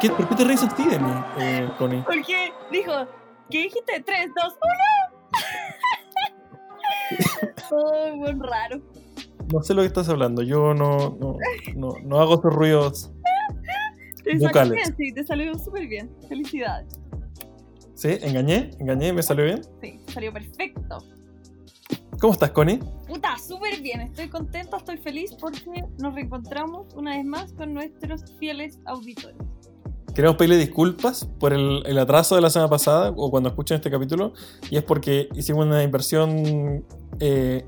qué, ¿Por qué te reís así de mí, eh, Connie? Porque dijo, ¿qué dijiste? 3, 2, 1. oh, buen raro. No sé lo que estás hablando. Yo no, no, no, no hago esos ruidos Te salió Vocales. bien, sí, te salió súper bien. Felicidades. ¿Sí? ¿Engañé? ¿Engañé? ¿Me salió bien? Sí, salió perfecto. ¿Cómo estás, Connie? Puta, súper bien. Estoy contenta, estoy feliz porque nos reencontramos una vez más con nuestros fieles auditores. Queremos pedirle disculpas por el, el atraso de la semana pasada o cuando escuchen este capítulo. Y es porque hicimos una inversión eh,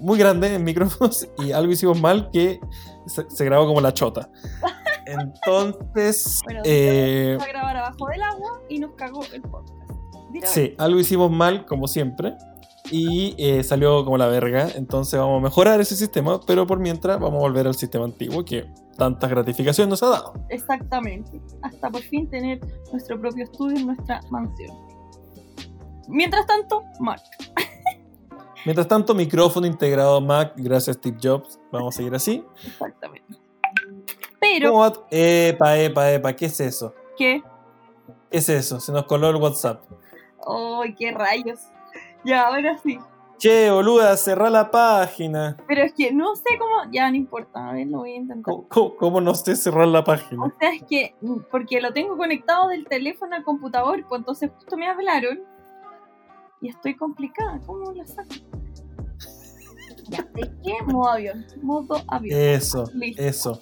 muy grande en micrófonos y algo hicimos mal que se, se grabó como la chota. Entonces, Bueno, eh, a grabar abajo del agua y nos cagó el podcast. Mira, sí, algo hicimos mal como siempre. Y eh, salió como la verga. Entonces vamos a mejorar ese sistema. Pero por mientras vamos a volver al sistema antiguo que tantas gratificaciones nos ha dado. Exactamente. Hasta por fin tener nuestro propio estudio en nuestra mansión. Mientras tanto, Mark. Mientras tanto, micrófono integrado Mac, gracias Steve Jobs. Vamos a seguir así. Exactamente. Pero. Epa, epa, epa, ¿qué es eso? ¿qué? ¿Qué es eso? Se nos coló el WhatsApp. ¡Ay, qué rayos! Ya, ahora sí. Che, boluda, cerrá la página. Pero es que no sé cómo. Ya, no importa. A ver, lo voy a intentar. ¿Cómo, cómo- cómo no sé cerrar la O página? sea, es que. mm, Porque lo tengo conectado del teléfono al computador. Pues entonces justo me hablaron. Y estoy complicada. ¿Cómo la saco? Ya, ¿de qué? Modo avión. Modo avión. Eso, Listo. eso.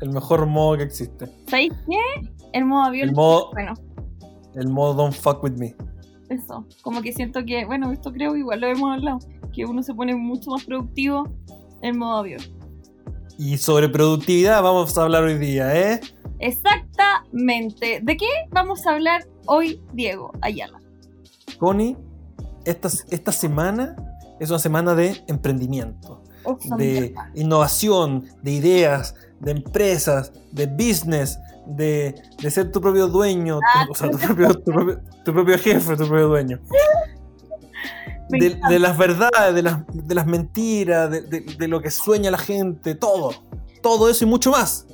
El mejor modo que existe. ¿Sabéis qué? El modo avión. El modo, Bueno, el modo Don't Fuck With Me. Eso. Como que siento que. Bueno, esto creo que igual lo hemos hablado. Que uno se pone mucho más productivo en modo avión. Y sobre productividad vamos a hablar hoy día, ¿eh? Exactamente. ¿De qué vamos a hablar hoy, Diego Ayala? Connie, esta, esta semana es una semana de emprendimiento. Oh, de mierda. innovación, de ideas, de empresas, de business, de, de ser tu propio dueño, tu- Ah, o sea, tu propio, tu propio- tu propio jefe, tu propio dueño. De, las verdades, de las, de las mentiras, de, de- de lo que sueña la gente, todo. Todo eso y mucho más.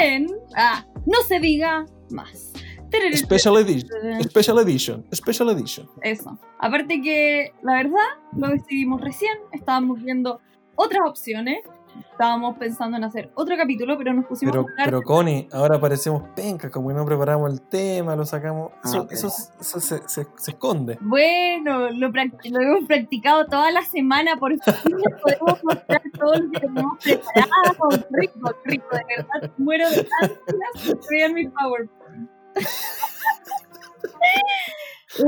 En. Ah, no se diga más. Special Edition. Special Edition. Special Edition. Eso. Aparte que, la verdad, lo decidimos recién. Estábamos viendo otras opciones. Estábamos pensando en hacer otro capítulo, pero nos pusimos Pero, a hablar. pero Connie, ahora parecemos penca, como que no preparamos el tema, lo sacamos. Eso, Ah, pero- eso, eso se, se- se esconde. Bueno, lo, lo hemos practicado toda la semana, por fin podemos mostrar todo lo que tenemos preparado. Rico, rico, de verdad. Muero de ansias ver mi PowerPoint.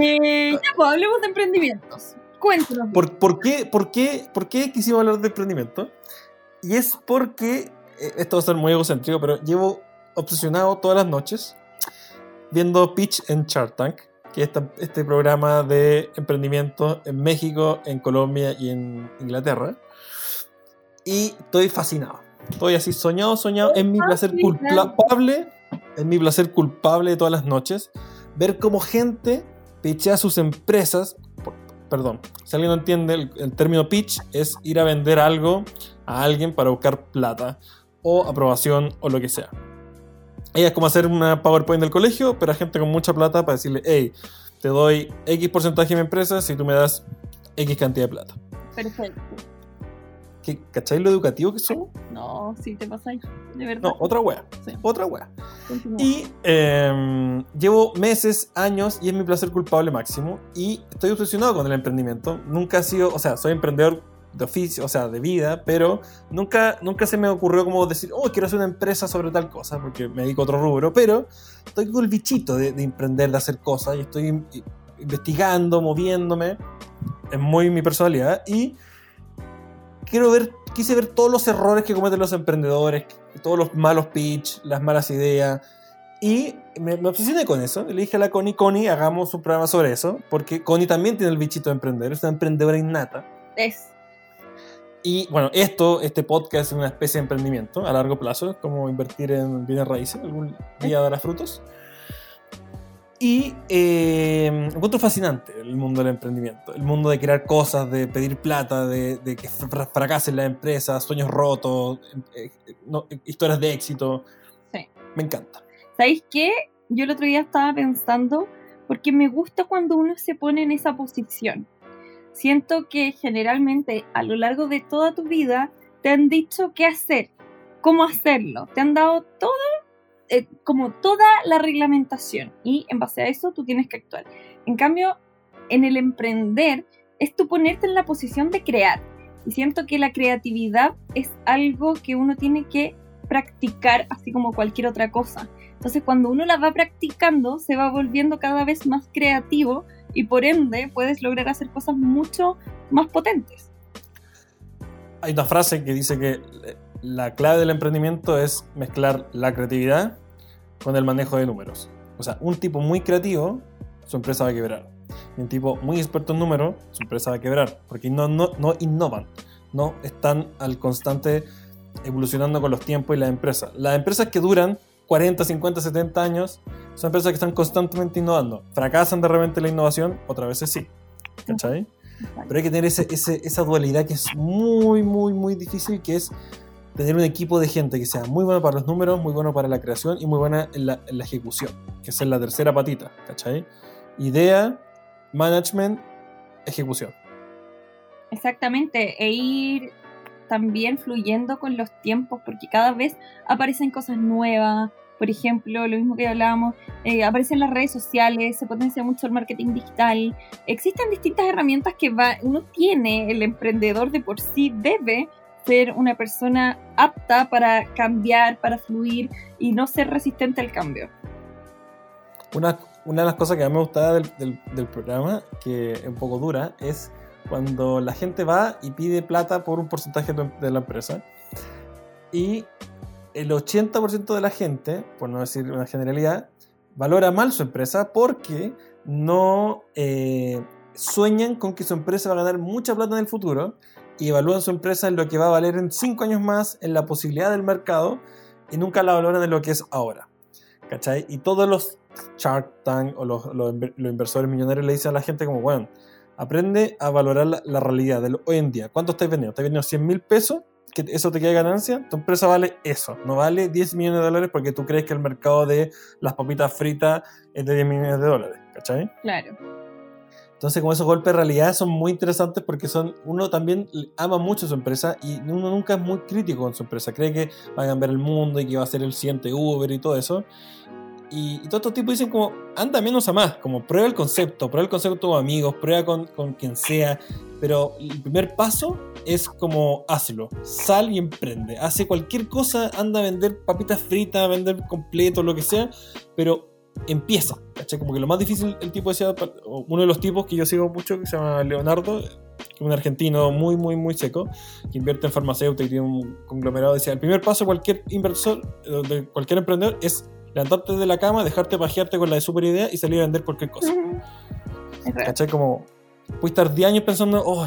eh, ya, pues hablemos de emprendimientos. Cuéntanos. ¿Por, por qué, por, qué, ¿Por qué quisimos hablar de emprendimiento? Y es porque, eh, esto va a ser muy egocéntrico, pero llevo obsesionado todas las noches viendo Pitch en Shark Tank, que es este programa de emprendimiento en México, en Colombia y en Inglaterra. Y estoy fascinado. Estoy así soñado, soñado. Es mi placer culpable. Es mi placer culpable de todas las noches. Ver cómo gente pitchea sus empresas. Perdón, si alguien no entiende, el, el término pitch es ir a vender algo a alguien para buscar plata o aprobación o lo que sea. Ella es como hacer una PowerPoint del colegio, pero a gente con mucha plata para decirle, hey, te doy X porcentaje de mi empresa si tú me das X cantidad de plata. Perfecto. ¿Qué, ¿Cacháis lo educativo que somos? No, sí te pasáis. De verdad. No, otra wea. Sí. Otra wea. Continúa. Y eh, llevo meses, años y es mi placer culpable máximo. Y estoy obsesionado con el emprendimiento. Nunca ha sido, o sea, soy emprendedor de oficio, o sea, de vida, pero nunca, nunca se me ocurrió como decir, oh, quiero hacer una empresa sobre tal cosa, porque me dedico a otro rubro. Pero estoy con el bichito de, de emprender, de hacer cosas y estoy in- investigando, moviéndome. Es muy mi personalidad. Y quiero ver, quise ver todos los errores que cometen los emprendedores, todos los malos pitch, las malas ideas. Y me, me obsesioné con eso. Le dije a la Connie, Connie, hagamos un programa sobre eso, porque Connie también tiene el bichito de emprender, es una emprendedora innata. Es. Y bueno, esto, este podcast es una especie de emprendimiento a largo plazo, como invertir en bienes raíces, algún día dará frutos. Y eh, encuentro fascinante el mundo del emprendimiento, el mundo de crear cosas, de pedir plata, de, de que fra- fracasen las empresas, sueños rotos, eh, eh, no, eh, historias de éxito. Sí. Me encanta. ¿Sabéis qué? Yo el otro día estaba pensando, porque me gusta cuando uno se pone en esa posición. Siento que generalmente a lo largo de toda tu vida te han dicho qué hacer, cómo hacerlo, te han dado todo, eh, como toda la reglamentación y en base a eso tú tienes que actuar. En cambio, en el emprender es tú ponerte en la posición de crear. Y siento que la creatividad es algo que uno tiene que practicar así como cualquier otra cosa. Entonces cuando uno la va practicando se va volviendo cada vez más creativo y por ende puedes lograr hacer cosas mucho más potentes. Hay una frase que dice que la clave del emprendimiento es mezclar la creatividad con el manejo de números. O sea, un tipo muy creativo, su empresa va a quebrar. Y un tipo muy experto en números, su empresa va a quebrar. Porque no, no, no innovan, no están al constante evolucionando con los tiempos y las empresas. Las empresas que duran 40, 50, 70 años son empresas que están constantemente innovando. Fracasan de repente la innovación, otras veces sí. ¿Cachai? Pero hay que tener ese, esa dualidad que es muy, muy, muy difícil, que es tener un equipo de gente que sea muy bueno para los números, muy bueno para la creación y muy buena en la, en la ejecución, que es la tercera patita, ¿cachai? Idea, management, ejecución. Exactamente, e ir también fluyendo con los tiempos, porque cada vez aparecen cosas nuevas. Por ejemplo, lo mismo que hablábamos, eh, aparecen las redes sociales, se potencia mucho el marketing digital. Existen distintas herramientas que va, uno tiene, el emprendedor de por sí debe ser una persona apta para cambiar, para fluir y no ser resistente al cambio. Una, una de las cosas que a mí me gustaba del, del, del programa, que es un poco dura, es cuando la gente va y pide plata por un porcentaje de la empresa y el 80% de la gente, por no decir una generalidad, valora mal su empresa porque no eh, sueñan con que su empresa va a ganar mucha plata en el futuro y evalúan su empresa en lo que va a valer en 5 años más, en la posibilidad del mercado y nunca la valoran en lo que es ahora. ¿Cachai? Y todos los Shark Tank o los, los, los inversores millonarios le dicen a la gente como, bueno, Aprende a valorar la, realidad de hoy en día. ¿Cuánto estás vendiendo? ¿Estás vendiendo 100 mil pesos? ¿Que eso te queda ganancia? Tu empresa vale eso. No vale 10 millones de dólares porque tú crees que el mercado de las papitas fritas es de 10 millones de dólares. ¿Cachai? Claro. Entonces, como esos golpes de realidad son muy interesantes porque son uno también ama mucho su empresa y uno nunca es muy crítico con su empresa. Cree que va a cambiar el mundo y que va a ser el siguiente Uber y todo eso. Y, y, todos estos tipos dicen como, anda menos a más, como prueba el concepto, prueba el concepto con amigos, prueba con, con quien sea, pero el primer paso es como hazlo, sal y emprende, hace cualquier cosa, anda a vender papitas fritas, a vender completo, lo que sea, pero empieza, ¿cachai? Como que lo más difícil, el tipo decía, uno de los tipos que yo sigo mucho, que se llama Leonardo, un argentino muy, muy, muy seco, que invierte en farmacéutica y tiene un conglomerado, decía, el primer paso de cualquier inversor, de cualquier emprendedor, es levantarte de la cama, dejarte pajearte con la de super idea y salir a vender cualquier cosa. ¿Cachai? Como, puedes estar 10 años pensando, oh,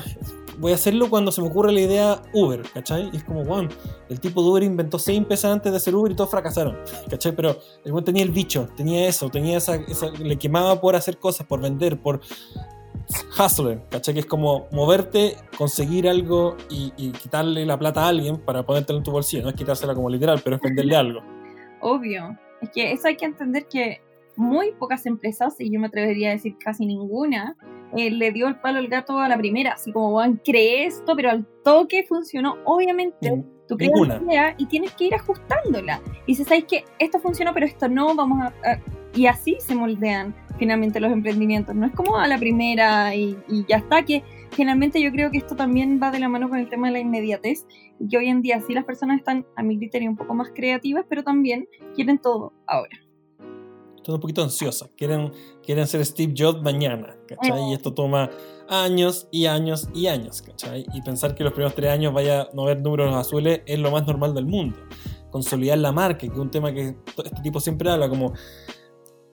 voy a hacerlo cuando se me ocurre la idea Uber, ¿cachai? Y es como, bueno, el tipo de Uber inventó 6 empresas antes de hacer Uber y todos fracasaron, ¿cachai? Pero el buen tenía el bicho, tenía eso, tenía esa, esa, le quemaba por hacer cosas, por vender, por hustler, ¿cachai? Que es como moverte, conseguir algo y, y quitarle la plata a alguien para ponértela en tu bolsillo. No es quitársela como literal, pero es venderle algo. Obvio. Es que eso hay que entender que muy pocas empresas, y yo me atrevería a decir casi ninguna, eh, le dio el palo al gato a la primera. Así como, van, cree esto, pero al toque funcionó. Obviamente, tú creas la idea y tienes que ir ajustándola. Y si sabes que esto funcionó, pero esto no, vamos a, a, Y así se moldean finalmente los emprendimientos. No es como a la primera y, y ya está, que finalmente yo creo que esto también va de la mano con el tema de la inmediatez y que hoy en día sí las personas están, a mi criterio, un poco más creativas, pero también quieren todo ahora. Están un poquito ansiosas, quieren, quieren ser Steve Jobs mañana, ¿cachai? Y esto toma años y años y años, ¿cachai? Y pensar que los primeros tres años vaya a no ver números azules es lo más normal del mundo. Consolidar la marca, que es un tema que este tipo siempre habla, como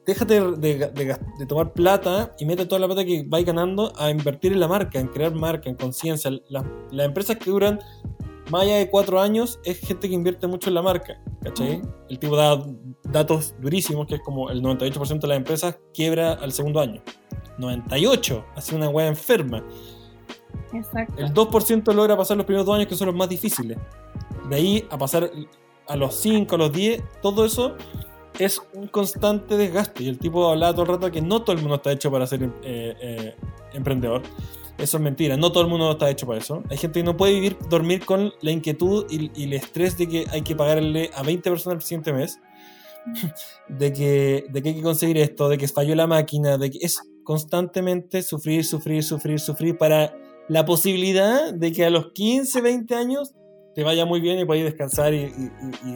déjate de, de, de, tomar plata y mete toda la plata que vais ganando a invertir en la marca, en crear marca, en conciencia. Las, las empresas que duran más allá de cuatro años es gente que invierte mucho en la marca, ¿cachai? El tipo da datos durísimos, que es como el 98% de las empresas quiebra al segundo año. 98, así una hueá enferma. Exacto. El 2% logra pasar los primeros dos años, que son los más difíciles. De ahí a pasar a los 5, a los 10, todo eso es un constante desgaste. Y el tipo hablaba todo el rato que no todo el mundo está hecho para ser eh, eh, emprendedor. Eso es mentira, no todo el mundo está hecho para eso. Hay gente que no puede vivir, dormir con la inquietud y, y el estrés de que hay que pagarle a 20 personas el siguiente mes. De que, de que hay que conseguir esto, de que falló la máquina, de que es constantemente sufrir, sufrir, sufrir, sufrir para la posibilidad de que a los 15, 20 años te vaya muy bien y puedas descansar y,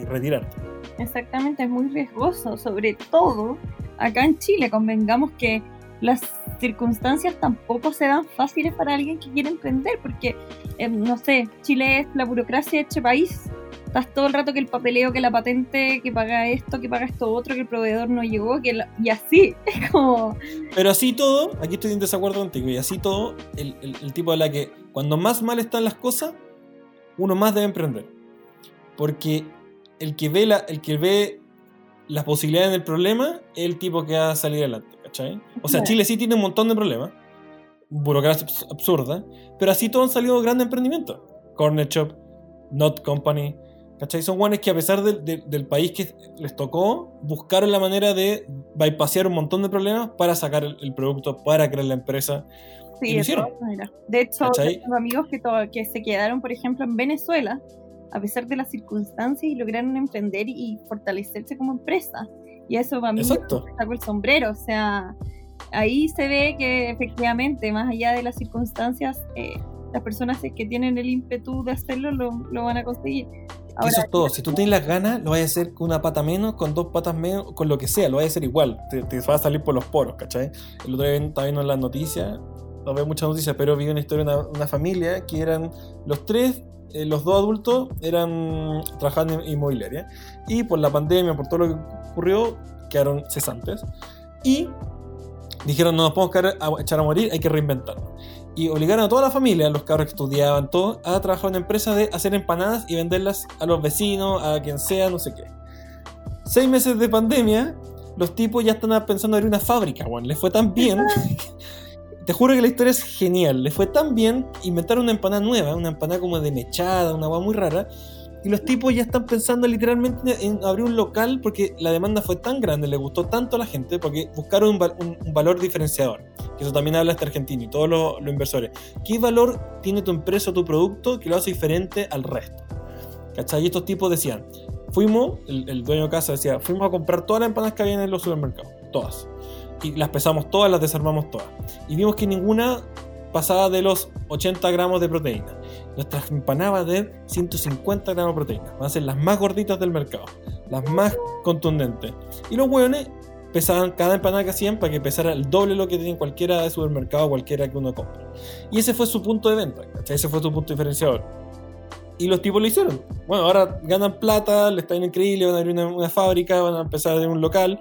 retirarte. Exactamente, es muy riesgoso, sobre todo acá en Chile, convengamos que las circunstancias tampoco se dan fáciles para alguien que quiere emprender, porque, eh, no sé, Chile es la burocracia de este país. Estás todo el rato que el papeleo, que la patente, que paga esto, que paga esto otro, que el proveedor no llegó, que y así, es como... Pero así todo, aquí estoy en desacuerdo contigo, y así todo, el, el, el tipo de la que cuando más mal están las cosas, uno más debe emprender. Porque el que ve, la, el que ve las posibilidades del problema es el tipo que va a salir adelante, ¿cachai? O sea, Chile sí tiene un montón de problemas, burocracia absurda, pero así todos han salido grandes emprendimientos. Corner Shop, Not Company, ¿cachai? Son guanes que a pesar del país que les tocó, buscaron la manera de bypassear un montón de problemas para sacar el producto, para crear la empresa. Sí, de hecho, tengo amigos que, que se quedaron, por ejemplo, en Venezuela, a pesar de las circunstancias, y lograron emprender y fortalecerse como empresa. Y eso para mí saco el sombrero. O sea, ahí se ve que efectivamente, más allá de las circunstancias, eh, las personas que tienen el ímpetu de hacerlo lo, lo van a conseguir. Eso es todo. Si tú tienes las ganas, lo vas a hacer con una pata menos, con dos patas menos, con lo que sea, lo vas a hacer igual. Te, te va a salir por los poros, ¿cachai? El otro día estaba viendo en las noticias no veo muchas noticias, pero vi una historia de una, familia que eran los tres, eh, los dos adultos eran trabajando en inmobiliaria y por la pandemia, por todo lo que ocurrió, quedaron cesantes y dijeron no nos podemos echar a morir, hay que reinventarnos. Y obligaron a toda la familia, los cabros que estudiaban, todos, a trabajar en una empresa de hacer empanadas y venderlas a los vecinos, a quien sea, no sé qué. Seis meses de pandemia, los tipos ya están pensando en abrir una fábrica, bueno, les fue tan bien Te juro que la historia es genial. Le fue tan bien, inventaron una empanada nueva, una empanada como de mechada, una agua muy rara. Y los tipos ya están pensando literalmente en abrir un local porque la demanda fue tan grande, le gustó tanto a la gente, porque buscaron un, valor diferenciador. Que eso también habla este argentino y todos los, inversores. ¿Qué valor tiene tu empresa o tu producto que lo hace diferente al resto? ¿Cachai? Y estos tipos decían, fuimos, el, el dueño de casa decía, fuimos a comprar todas las empanadas que había en los supermercados. Todas y las pesamos todas, las desarmamos todas. Y vimos que ninguna pasaba de los 80 gramos de proteína. Nuestras empanadas de 150 gramos de proteína. Van a ser las más gorditas del mercado, las más contundentes. Y los hueones pesaban cada empanada que hacían para que pesara el doble lo que tenían cualquiera de supermercado, cualquiera que uno compre. Y ese fue su punto de venta, ese fue su punto diferenciador. Y los tipos lo hicieron. Bueno, ahora ganan plata, les está increíble, van a abrir una, fábrica, van a empezar a un local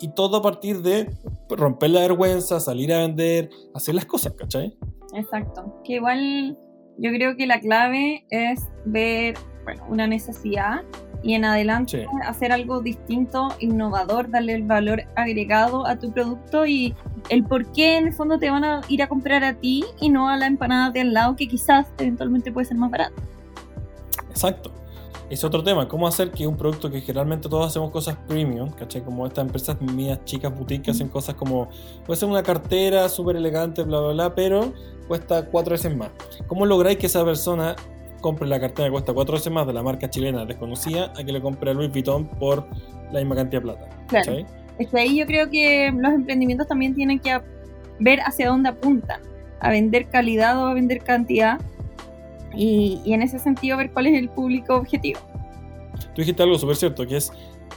y todo a partir de romper la vergüenza, salir a vender, hacer las cosas, ¿cachai? Exacto. Que igual yo creo que la clave es ver bueno, una necesidad y en adelante hacer algo distinto, innovador, darle el valor agregado a tu producto y el por qué en el fondo te van a ir a comprar a ti y no a la empanada de al lado que quizás eventualmente puede ser más barato. Exacto es otro tema, cómo hacer que un producto que generalmente todos hacemos cosas premium, ¿cachai? Como estas empresas mías, chicas, boutiques, hacen cosas como, puede ser una cartera súper elegante, bla, bla, bla, pero cuesta cuatro veces más. ¿Cómo lográis que esa persona compre la cartera que cuesta cuatro veces más de la marca chilena desconocida a que le compre a Louis Vuitton por la misma cantidad de plata? Claro. Es que ahí yo creo que los emprendimientos también tienen que ver hacia dónde apuntan, a vender calidad o a vender cantidad y, en ese sentido ver cuál es el público objetivo. Tú dijiste algo súper cierto, que es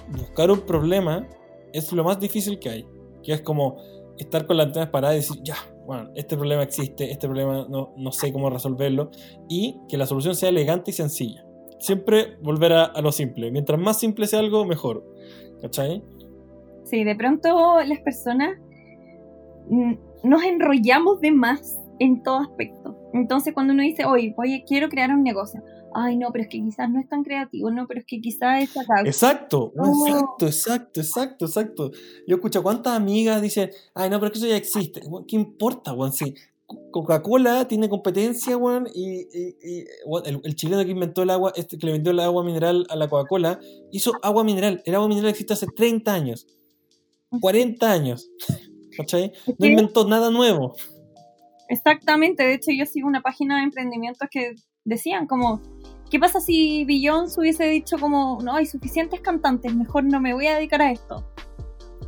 buscar un problema es lo más difícil que hay, que es como estar con las antenas paradas y decir, ya, bueno, este problema existe, este problema no, no sé cómo resolverlo, y que la solución sea elegante y sencilla. Siempre volver a, a lo simple. Mientras más simple sea algo, mejor. ¿Cachai? Sí, de pronto las personas nos enrollamos de más en todo aspecto. Entonces cuando uno dice, oye, oye, quiero crear un negocio, ay no, pero es que quizás no es tan creativo, no, pero es que quizás es acá. Exacto, exacto, exacto, exacto, exacto. Yo escucho cuántas amigas dicen, ay no, pero es que eso ya existe. ¿Qué importa, Juan? Si Coca-Cola tiene competencia, weón, y, y- y, el, el chileno que inventó el agua, este que le vendió el agua mineral a la Coca-Cola, hizo agua mineral. El agua mineral existe hace 30 años, 40 años. ¿Cachai? No inventó nada nuevo. Exactamente, de hecho yo sigo una página de emprendimientos que decían como, ¿qué pasa si Beyoncé hubiese dicho como, no hay suficientes cantantes, mejor no me voy a dedicar a esto?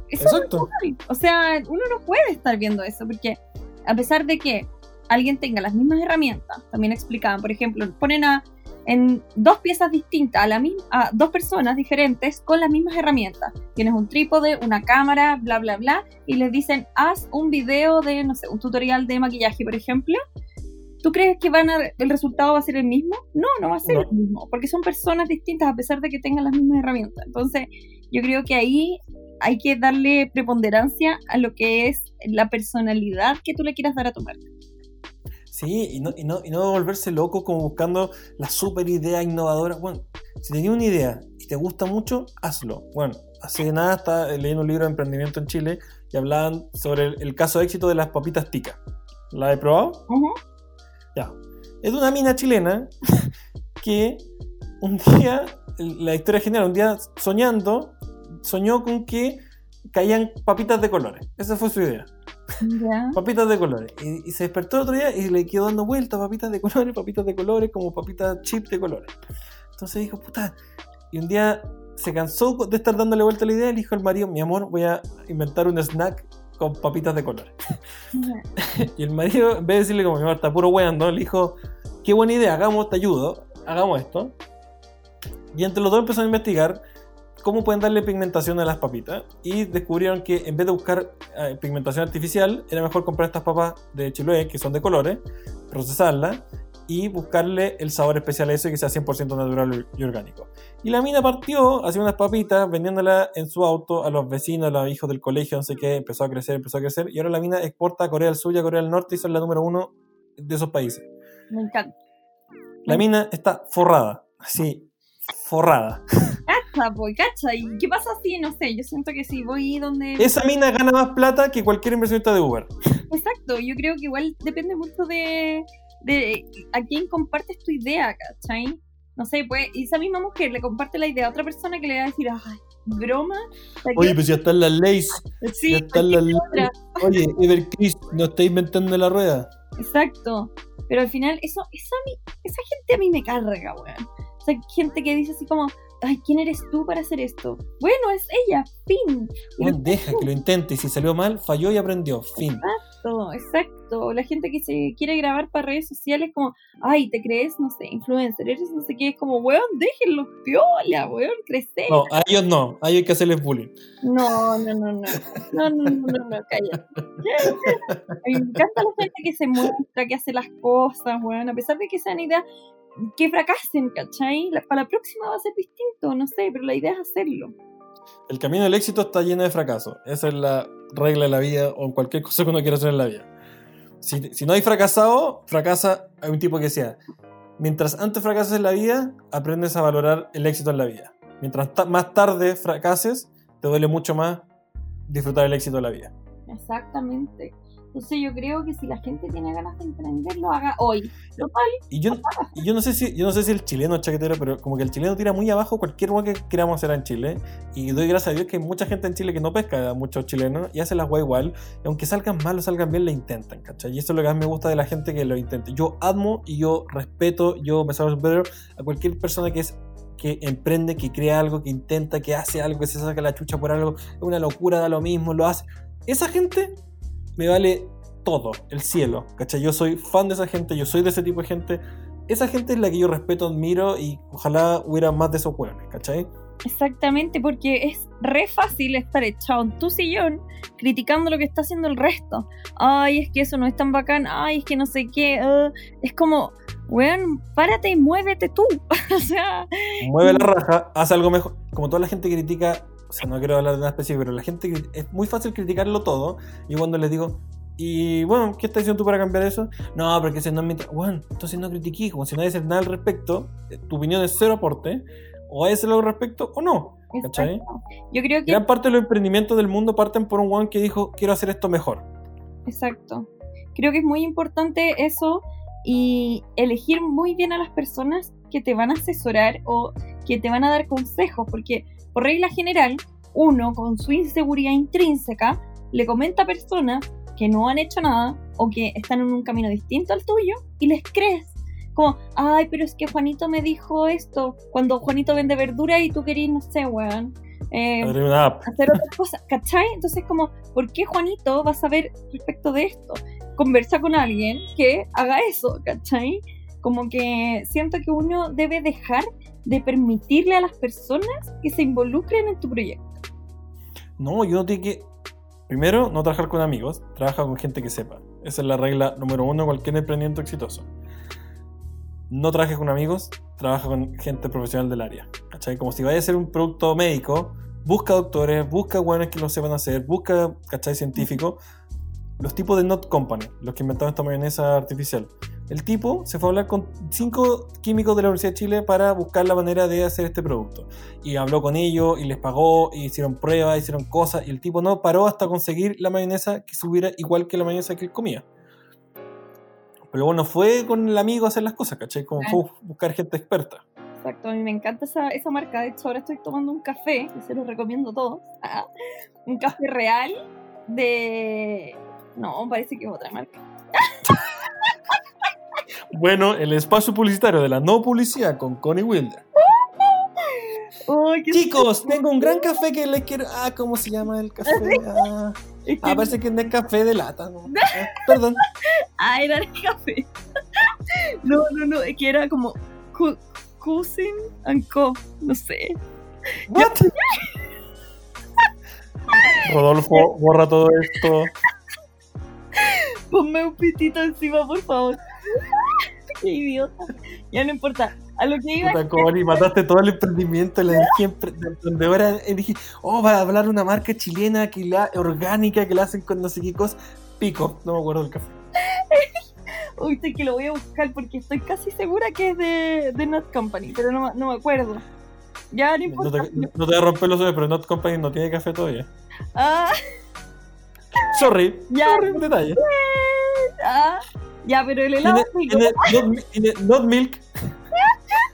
Eso no Exacto. es normal. O sea, uno no puede estar viendo eso porque a pesar de que alguien tenga las mismas herramientas, también explicaban, por ejemplo, ponen a en dos piezas distintas a, la a dos personas diferentes con las mismas herramientas. Tienes un trípode, una cámara, bla, bla, bla, y les dicen, haz un video de, no sé, un tutorial de maquillaje, por ejemplo. ¿Tú crees que van a, el resultado va a ser el mismo? No, no va a ser No. el mismo, porque son personas distintas a pesar de que tengan las mismas herramientas. Entonces, yo creo que ahí hay que darle preponderancia a lo que es la personalidad que tú le quieras dar a tu marca. Sí, y no, y, no, y no volverse loco como buscando la super idea innovadora. Bueno, si tenías una idea y te gusta mucho, hazlo. Bueno, hace nada estaba leyendo un libro de emprendimiento en Chile y hablaban sobre el, el caso de éxito de las papitas ticas. ¿La he probado? Ya. Es de una mina chilena que un día, la historia general, un día soñando, soñó con que caían papitas de colores. Esa fue su idea. Papitas de colores. Y, y se despertó el otro día y le quedó dando vueltas, papitas de colores, papitas de colores, como papitas chip de colores. Entonces dijo, puta. Y un día se cansó de estar dándole vuelta a la idea y le dijo al marido, mi amor, voy a inventar un snack con papitas de colores. Y el marido, en vez de decirle como mi amor, está puro weando, le dijo, qué buena idea, hagamos, te ayudo, hagamos esto. Y entre los dos empezaron a investigar cómo pueden darle pigmentación a las papitas. Y descubrieron que en vez de buscar eh, pigmentación artificial, era mejor comprar estas papas de Chiloé, que son de colores, procesarlas y buscarle el sabor especial a eso y que sea 100% natural y orgánico. Y la mina partió, hacía unas papitas, vendiéndolas en su auto a los vecinos, a los hijos del colegio, no sé qué, empezó a crecer, empezó a crecer, y ahora la mina exporta a Corea del Sur y a Corea del Norte y son la número uno de esos países. Me encanta. La mina está forrada, así, forrada. Cacha, pues, cacha. ¿Y qué pasa si, no sé, yo siento que si voy donde... Esa mina gana más plata que cualquier inversionista de Uber. Exacto, yo creo que igual depende mucho de, de a quién compartes tu idea, ¿cachai? No sé, pues, y esa misma mujer le comparte la idea a otra persona que le va a decir, ay, broma. Oye, pues ya están las leyes, sí, ya están las leyes. Oye, Evercris, no está inventando la rueda. Exacto. Pero al final, eso, eso a mí, esa gente a mí me carga, weón. O sea, gente que dice así como, ay, ¿quién eres tú para hacer esto? Bueno, es ella, fin. Bueno, deja que lo intente y si salió mal, falló y aprendió. Fin. Exacto, exacto. La gente que se quiere grabar para redes sociales como, ay, te crees, no sé, influencer, eres no sé qué, es como, weón, déjenlo piola, weón, crecer. No, a ellos no, a ellos hay que hacerles bullying. No, no, no, no, no, no, no, no, no, cállate. A mí me encanta la gente que se muestra, que hace las cosas, weón, a pesar de que sean ideas que fracasen, ¿cachai? La- para la próxima va a ser distinto, no sé, pero la idea es hacerlo. El camino del éxito está lleno de fracasos. Esa es la regla de la vida o en cualquier cosa que uno quiera hacer en la vida. Si, si no hay fracasado, fracasa. Hay un tipo que decía: Mientras antes fracases en la vida, aprendes a valorar el éxito en la vida. Mientras ta- más tarde fracases, te duele mucho más disfrutar el éxito de la vida. Exactamente. Entonces yo creo que si la gente tiene ganas de emprender, lo haga hoy. Total, Y yo, y yo no sé si yo no sé si el chileno es chaquetero, pero como que el chileno tira muy abajo cualquier hueá que queramos hacer en Chile. Y doy gracias a Dios que hay mucha gente en Chile que no pesca, muchos chilenos, y hace las guay igual. Y aunque salgan mal o salgan bien, lo intentan, ¿cachai? Y eso es lo que más me gusta de la gente que lo intente. Yo amo y yo respeto, yo me salgo a cualquier persona que es que emprende, que crea algo, que intenta, que hace algo, que se saca la chucha por algo, es una locura, da lo mismo, lo hace. Esa gente me vale todo, el cielo, ¿cachai? Yo soy fan de esa gente, yo soy de ese tipo de gente. Esa gente es la que yo respeto, admiro y ojalá hubiera más de esos hueones, ¿cachai? exactamente, porque es re fácil estar echado en tu sillón criticando lo que está haciendo el resto. Ay, es que eso no es tan bacán, ay, es que no sé qué. ah. Es como, weón, párate y muévete tú. o sea, Mueve la raja, hace algo mejor. Como toda la gente critica, o sea, no quiero hablar de nada específico, pero la gente es muy fácil criticarlo todo. Y cuando les digo, y bueno, ¿qué estás haciendo tú para cambiar eso? No, porque ese no es mi. Bueno, entonces no critiqué, como si no dices nada al respecto, eh, tu opinión es cero aporte, o hay algo al respecto o no. ¿Cachai? Yo creo que Gran parte de los emprendimientos del mundo parten por un one que dijo, quiero hacer esto mejor. Exacto. creo que es muy importante eso y elegir muy bien a las personas que te van a asesorar o que te van a dar consejos, porque por regla general, uno con su inseguridad intrínseca le comenta a personas que no han hecho nada o que están en un camino distinto al tuyo y les crees. Como, ay, pero es que Juanito me dijo esto. Cuando Juanito vende verdura y tú querías, no sé, weón, eh, hacer otras cosas, ¿cachai? Entonces, como, ¿por qué Juanito va a saber respecto de esto? Conversa con alguien que haga eso, ¿cachai? Como que siento que uno debe dejar de permitirle a las personas que se involucren en tu proyecto. No, yo tengo que. Primero, no trabajar con amigos, trabaja con gente que sepa. Esa es la regla número uno de cualquier emprendimiento exitoso. No trabajes con amigos, trabaja con gente profesional del área. ¿Cachai? Como si vaya a ser un producto médico, busca doctores, busca buenos que lo sepan hacer, busca, ¿cachai? Científicos. Los tipos de Not Company, los que inventaron esta mayonesa artificial. El tipo se fue a hablar con cinco químicos de la Universidad de Chile para buscar la manera de hacer este producto. Y habló con ellos y les pagó, y hicieron pruebas, hicieron cosas. Y el tipo no paró hasta conseguir la mayonesa que subiera igual que la mayonesa que él comía. Pero bueno, fue con el amigo a hacer las cosas, ¿cachai? Como fue buscar gente experta. Exacto, a mí me encanta esa, esa marca. De hecho, ahora estoy tomando un café, que se los recomiendo a todos. Ah, un café real de... No, parece que es otra marca. Bueno, el espacio publicitario de la no publicidad con Connie Wilder. Chicos, tengo un gran café que les quiero. Ah, ¿cómo se llama el café? Ah, Es que- ah, parece que no es café de lata. ¿no? Ah, perdón. Ah, era de café. No, no, no, es que era como Cousin and Co. No sé. What? Rodolfo, borra todo esto. Ponme un pitito encima, por favor. Qué idiota. Ya no importa. A lo que iba Puta, mataste todo el emprendimiento, la energía de emprendedora. Y dije, oh, va a hablar una marca chilena que la, orgánica que la hacen con no sé qué cosa. Pico, no me acuerdo del café. Uy, estoy que lo voy a buscar porque estoy casi segura que es de, de Not Company, pero no, no me acuerdo. Ya no No importa. te, no te voy a romper los ojos, pero Not Company no tiene café todavía. Ah, Sorry, Ya. sorry, un detalle. ah, ya, pero el helado. Not, milk.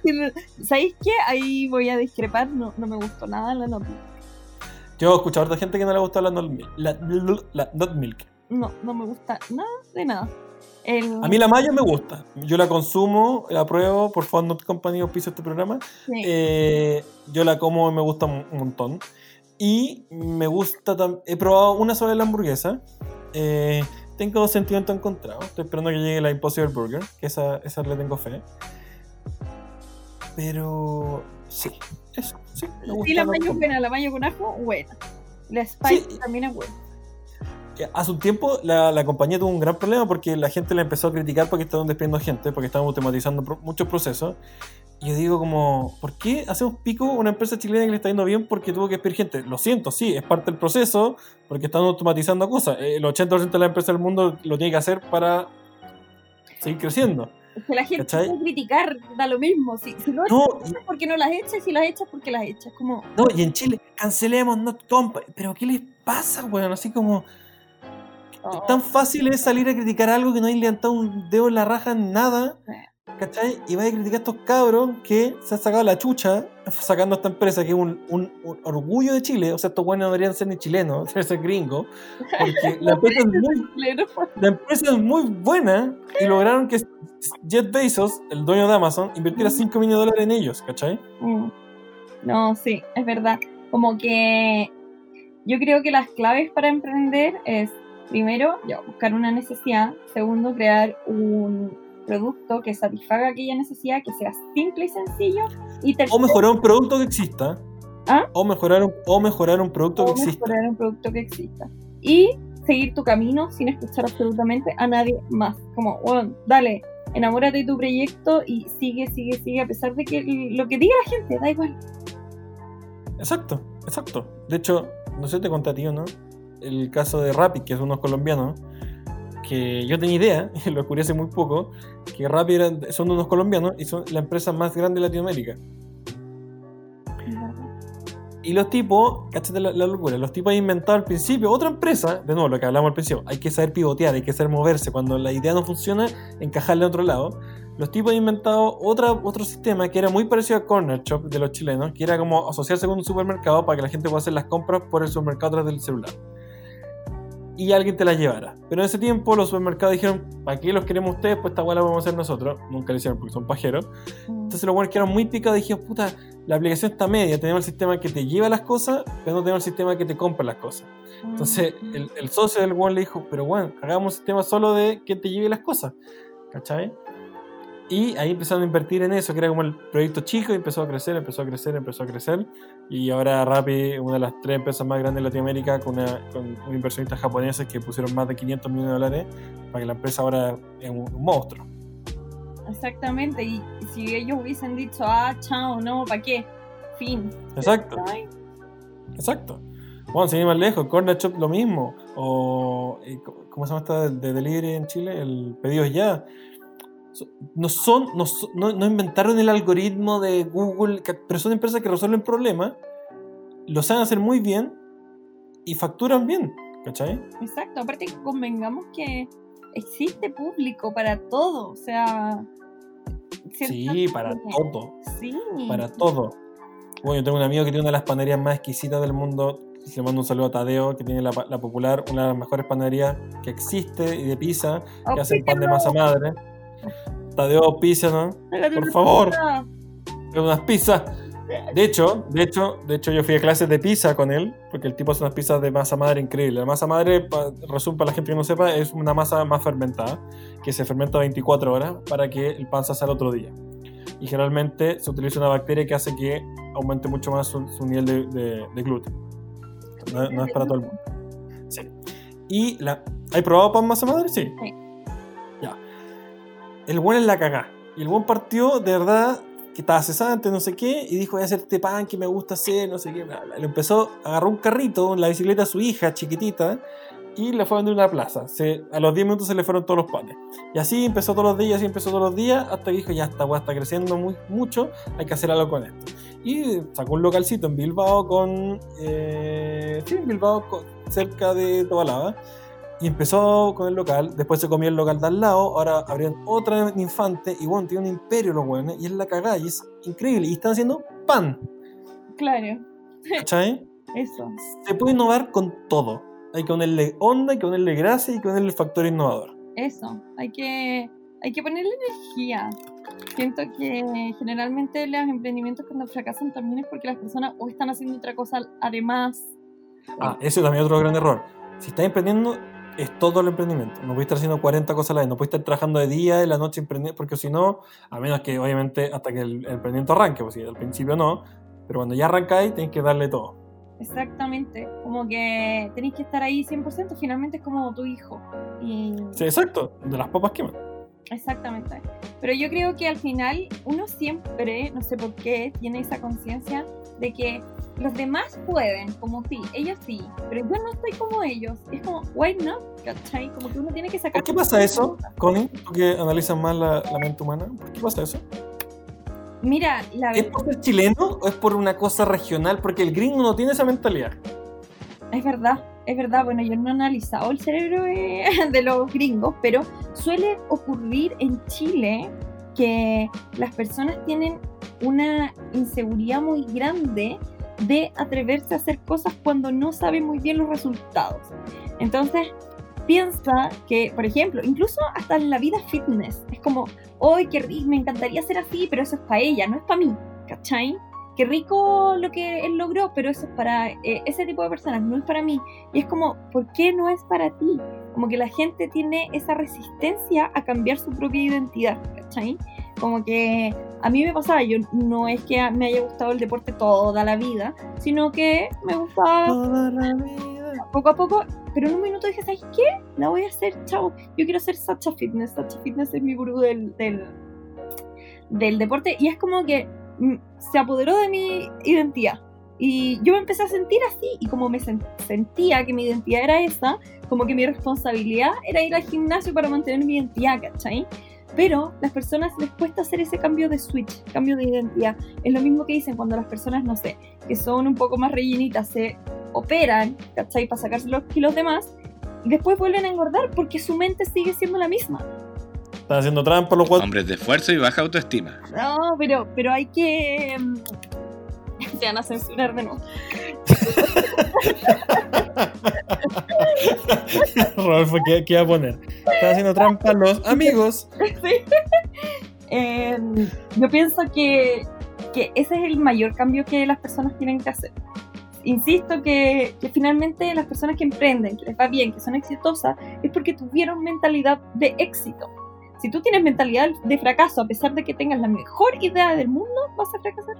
¿Sabéis qué? Ahí voy a discrepar. No, no me gustó nada la Not Milk. Yo he escuchado a otra gente que no le gusta la not milk. La, la not milk. No, no me gusta nada de nada. El, A mí la mayo me gusta. Yo la consumo, la pruebo. Por favor, Not Company auspicia este programa. sí. Eh, yo la como y me gusta un montón. Y me gusta también. He probado una sola la hamburguesa. Eh, tengo sentimientos encontrados. Estoy esperando que llegue la Impossible Burger. Que esa, esa le tengo fe. Pero. Sí, eso. Sí, me gusta Sí, la mayo es buena, la mayo con ajo, buena. La spice Sí. también es buena. Eh, Hace un tiempo la, la compañía tuvo un gran problema porque la gente la empezó a criticar porque estaban despidiendo gente, porque estaban automatizando muchos procesos. Yo digo como, ¿por qué hacemos pico a una empresa chilena que le está yendo bien porque tuvo que despedir gente? Lo siento, sí, es parte del proceso porque están automatizando cosas. Eh, El 80% de las empresas del mundo lo tiene que hacer para seguir creciendo. Es que la gente ¿Cachai? puede criticar, da lo mismo. Si, si no No, es porque no las echas, si las echas, porque las echas. Como, no, y en Chile, cancelemos Not Company. Pero ¿qué les pasa, weón? Así como... oh, Tan fácil es salir a criticar algo que no hay levantado un dedo en la raja en nada. ¿Cachai? Y vais a criticar a estos cabros que se han sacado la chucha sacando a esta empresa que es un, un- un orgullo de Chile. O sea, estos buenos no deberían ser ni chilenos, deberían ser gringos. Porque la empresa, es muy, la empresa es muy buena y lograron que Jeff Bezos, el dueño de Amazon, invirtiera 5 millones de dólares en ellos. ¿Cachai? Mm. No, sí, es verdad. Como que yo creo que las claves para emprender es, primero, ya, buscar una necesidad. Segundo, crear un producto que satisfaga aquella necesidad, que sea simple y sencillo. Y O tercero, mejorar un producto que exista. ¿Ah? O, mejorar un, o mejorar un producto que o exista. mejorar un producto que exista. Y seguir tu camino sin escuchar absolutamente a nadie más. Como, bueno, dale, enamórate de tu proyecto y sigue, sigue, sigue, a pesar de que lo que diga la gente, da igual. Exacto, exacto. De hecho, no sé, te conté a ti o no, el caso de Rappi, que es unos colombianos, que yo tenía idea, lo descubrí hace muy poco, que Rappi son unos colombianos y son la empresa más grande de Latinoamérica. Y los tipos, cáchate la, la locura, los tipos han inventado al principio otra empresa, de nuevo lo que hablamos al principio, hay que saber pivotear, hay que saber moverse, cuando la idea no funciona, encajarle a otro lado. Los tipos han inventado otro sistema que era muy parecido a Corner Shop de los chilenos, que era como asociarse con un supermercado para que la gente pueda hacer las compras por el supermercado a través del celular. Y alguien te las llevara. Pero en ese tiempo los supermercados dijeron, ¿para qué los queremos ustedes? Pues esta hueá la vamos a hacer nosotros. Nunca lo hicieron porque son pajeros. Entonces los buenos quedaron muy picados y dijeron, puta, la aplicación está media. Tenemos el sistema que te lleva las cosas, pero no tenemos el sistema que te compra las cosas. Entonces el, el socio del one le dijo, pero bueno, hagamos un sistema solo de que te lleve las cosas. ¿Cachai? Y ahí empezaron a invertir en eso, que era como el proyecto chico, y empezó a crecer, empezó a crecer, empezó a crecer. Y ahora Rappi, una de las tres empresas más grandes de Latinoamérica, con, una, con un inversionista japonés que pusieron más de 500 millones de dólares, para que la empresa ahora es un, un monstruo. Exactamente, y si ellos hubiesen dicho, ah, chao, no, ¿para qué? Fin. Exacto. Exacto. Bueno, sin ir más lejos, Corner Shop lo mismo. O, eh, ¿cómo se llama esta de delivery en Chile? El pedidos ya. No son, no, no, inventaron el algoritmo de Google, pero son empresas que resuelven problemas, lo saben hacer muy bien y facturan bien, ¿cachai? Exacto, aparte convengamos que existe público para todo, o sea... Sí, para todo, Sí. para todo. Bueno, yo tengo un amigo que tiene una de las panaderías más exquisitas del mundo. Le mando un saludo a Tadeo, que tiene la, popular, una de las mejores panaderías que existe y de pizza, que hacen pan de masa madre. Tadeo Pizza, ¿no? Por favor. unas pizzas. De hecho, de hecho, de hecho, yo fui a clases de pizza con él, porque el tipo hace unas pizzas de masa madre increíble. La masa madre, pa- resumen para la gente que no sepa, es una masa más fermentada, que se fermenta 24 horas para que el pan se haga al otro día. Y generalmente se utiliza una bacteria que hace que aumente mucho más su, su nivel de, de- de gluten. No, no es para todo el mundo. Sí. Y la, ¿Hay probado pan masa madre? Sí. Sí. El buen es la cagá. Y el buen partió de verdad que estaba cesante, no sé qué, y dijo, voy a hacer este pan que me gusta hacer, no sé qué. Le empezó, agarró un carrito, la bicicleta a su hija chiquitita, y le fue a vender en una plaza. Se, a los 10 minutos se le fueron todos los panes. Y así empezó todos los días, así empezó todos los días, hasta que dijo, ya esta weá está creciendo muy, mucho, hay que hacer algo con esto. Y sacó un localcito en Bilbao con... Eh, sí, en Bilbao, cerca de Tobalaba. Y empezó con el local, después se comió el local de al lado, ahora abrieron otra Infante, y bueno, tiene un imperio los weones, y es la cagada, y es increíble, y están haciendo pan, Claro, ¿cachai? eso. Se puede innovar con todo. Hay que ponerle onda, hay que ponerle gracia, hay que ponerle factor innovador. Eso, hay que, hay que ponerle energía. Siento que generalmente los emprendimientos cuando fracasan también es porque las personas o están haciendo otra cosa además. Ah, ese es también otro gran error. Si estás emprendiendo, es todo el emprendimiento. No puedes estar haciendo 40 cosas a la vez. No puedes estar trabajando de día, de la noche, emprendiendo, porque si no, a menos que obviamente hasta que el, el emprendimiento arranque, pues si al principio no, pero cuando ya arrancáis, tenés que darle todo. Exactamente, como que tenéis que estar ahí 100%, finalmente es como tu hijo. Y Sí, exacto, de las papas queman. Exactamente. Pero yo creo que al final uno siempre, no sé por qué, tiene esa conciencia de que los demás pueden, como sí, ellos sí, pero yo no estoy como ellos. Es como, why not? ¿Cachai? Como que uno tiene que sacar. ¿Por qué pasa eso, Connie? Tú que analizas más la, la mente humana, ¿por qué pasa eso? Mira, la ¿Es verdad, por ser chileno o es por una cosa regional? Porque el gringo no tiene esa mentalidad. es verdad, es verdad. Bueno, yo no he analizado el cerebro de, de los gringos, pero suele ocurrir en Chile que las personas tienen una inseguridad muy grande de atreverse a hacer cosas cuando no saben muy bien los resultados. Entonces, piensa que, por ejemplo, incluso hasta en la vida fitness, es como, hoy qué rico, me encantaría ser así, pero eso es para ella, no es para mí, ¿cachai? Qué rico lo que él logró, pero eso es para eh, ese tipo de personas, no es para mí. Y es como, ¿por qué no es para ti? Como que la gente tiene esa resistencia a cambiar su propia identidad, ¿cachai? Como que a mí me pasaba, yo no es que me haya gustado el deporte toda la vida, sino que me gustaba Toda la vida. poco a poco, pero en un minuto dije, ¿sabes qué? La voy a hacer, chao. Yo quiero ser Sacha Fitness. Sacha Fitness es mi gurú del, del, del deporte y es como que mm, se apoderó de mi identidad. Y yo me empecé a sentir así y como me sen- sentía que mi identidad era esa, como que mi responsabilidad era ir al gimnasio para mantener mi identidad, ¿cachai? Pero las personas les cuesta hacer ese cambio de switch, cambio de identidad. Es lo mismo que dicen cuando las personas, no sé, que son un poco más rellenitas, se operan, ¿cachai? Para sacarse los kilos de más, y después vuelven a engordar porque su mente sigue siendo la misma. Están haciendo trampa los guatos. Hombres de esfuerzo y baja autoestima. No, pero, pero hay que... mm, Se van a censurar de nuevo. Rodolfo, ¿qué, qué va a poner? Están haciendo trampa los amigos. Eh, yo pienso que, que ese es el mayor cambio que las personas tienen que hacer. Insisto que, que finalmente las personas que emprenden, que les va bien, que son exitosas, es porque tuvieron mentalidad de éxito. Si tú tienes mentalidad de fracaso, a pesar de que tengas la mejor idea del mundo, vas a fracasar.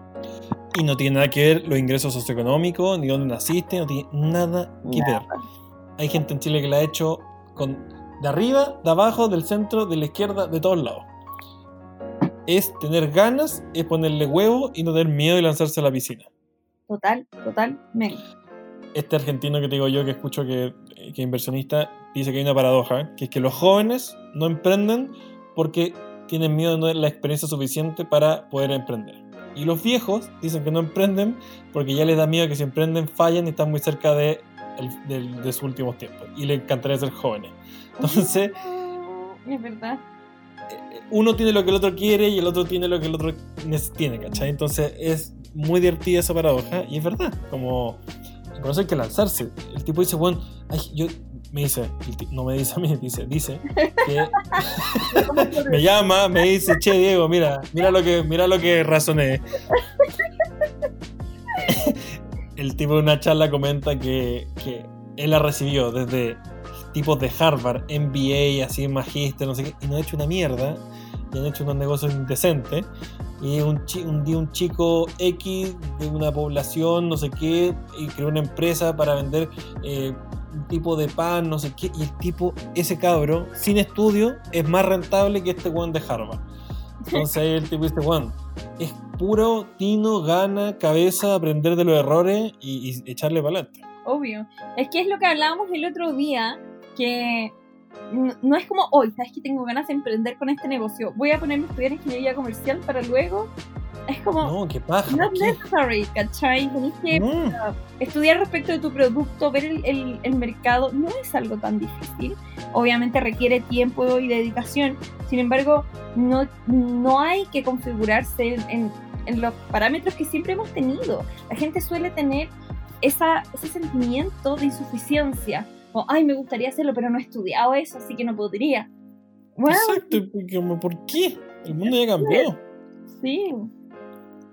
Y no tiene nada que ver los ingresos socioeconómicos, ni dónde naciste, no tiene nada que ver. Hay gente en Chile que la ha hecho con de arriba, de abajo, del centro, de la izquierda, de todos lados. Es tener ganas, es ponerle huevo y no tener miedo de lanzarse a la piscina. Total, totalmente. Este argentino que te digo yo que escucho que, que inversionista dice que hay una paradoja, que es que los jóvenes no emprenden porque tienen miedo de no tener la experiencia suficiente para poder emprender. Y los viejos dicen que no emprenden porque ya les da miedo que si emprenden fallan y están muy cerca de, de- de sus últimos tiempos. Y les encantaría ser jóvenes. Entonces, Es verdad. uno tiene lo que el otro quiere y el otro tiene lo que el otro tiene, ¿cachai? Entonces es muy divertida esa paradoja y es verdad, como por eso hay que lanzarse. El tipo dice, bueno, ay, yo me dice, no me dice a mí, dice, dice que me llama, me dice, che Diego, mira, mira lo que, mira lo que razoné. El tipo de una charla comenta que, que él la recibió desde tipos de Harvard, MBA, así magíster, no sé qué, y no ha hecho una mierda, y han hecho unos negocios indecentes. Y un, un día un chico X de una población, no sé qué, y creó una empresa para vender eh, un tipo de pan, no sé qué, y el tipo, ese cabro, sin estudio, es más rentable que este one de Harvard. Entonces ahí el tipo dice, Juan, es puro tino, gana, cabeza, aprender de los errores y, echarle para adelante. Obvio. Es que es lo que hablábamos el otro día, que no es como hoy, sabes que tengo ganas de emprender con este negocio. Voy a ponerme a estudiar ingeniería comercial para luego. Es como, No, qué paja. not ¿qué? necessary, ¿cachai? Tenés que estudiar respecto de tu producto, ver el, el- el mercado, no es algo tan difícil. Obviamente requiere tiempo y dedicación. Sin embargo, no, no hay que configurarse en, en- los parámetros que siempre hemos tenido. La gente suele tener esa, ese sentimiento de insuficiencia. O, ay, me gustaría hacerlo, pero no he estudiado eso, así que no podría. Bueno, Exacto, como, ¿por qué? El mundo ya cambió. sí.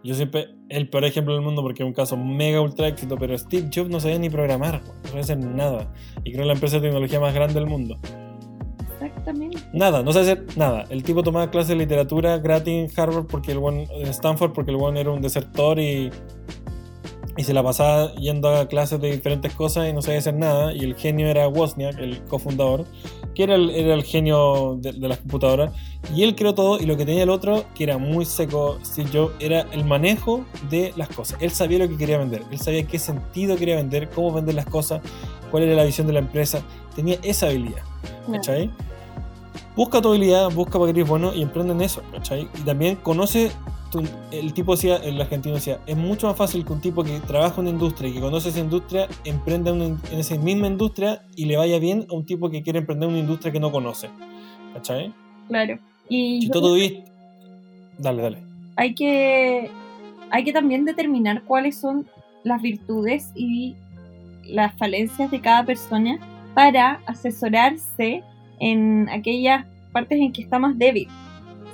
Yo siempre, el peor ejemplo del mundo porque es un caso mega ultra éxito, pero Steve Jobs no sabía ni programar, no sabía hacer nada. Y creó la empresa de tecnología más grande del mundo. Exactamente. Nada, no sabe hacer nada. El tipo tomaba clases de literatura gratis en Harvard porque el one, en Stanford porque el one era un desertor y, y se la pasaba yendo a clases de diferentes cosas y no sabía hacer nada. Y el genio era Wozniak, el cofundador, que era el, era el genio de, de las computadoras. Y él creó todo y lo que tenía el otro, que era muy seco, Steve Jobs, era el manejo de las cosas. Él sabía lo que quería vender, él sabía qué sentido quería vender, cómo vender las cosas, cuál era la visión de la empresa. Tenía esa habilidad. ¿cachai? Busca tu habilidad, busca para que eres bueno y emprende en eso, ¿cachai? Y también conoce, el tipo decía, el argentino decía, es mucho más fácil que un tipo que trabaja en una industria y que conoce esa industria, emprenda en, una- en esa misma industria y le vaya bien a un tipo que quiere emprender en una industria que no conoce, ¿cachai? Claro. Y Si tú tuviste... Dale, dale. hay que, hay que también determinar cuáles son las virtudes y las falencias de cada persona para asesorarse en aquellas partes en que está más débil.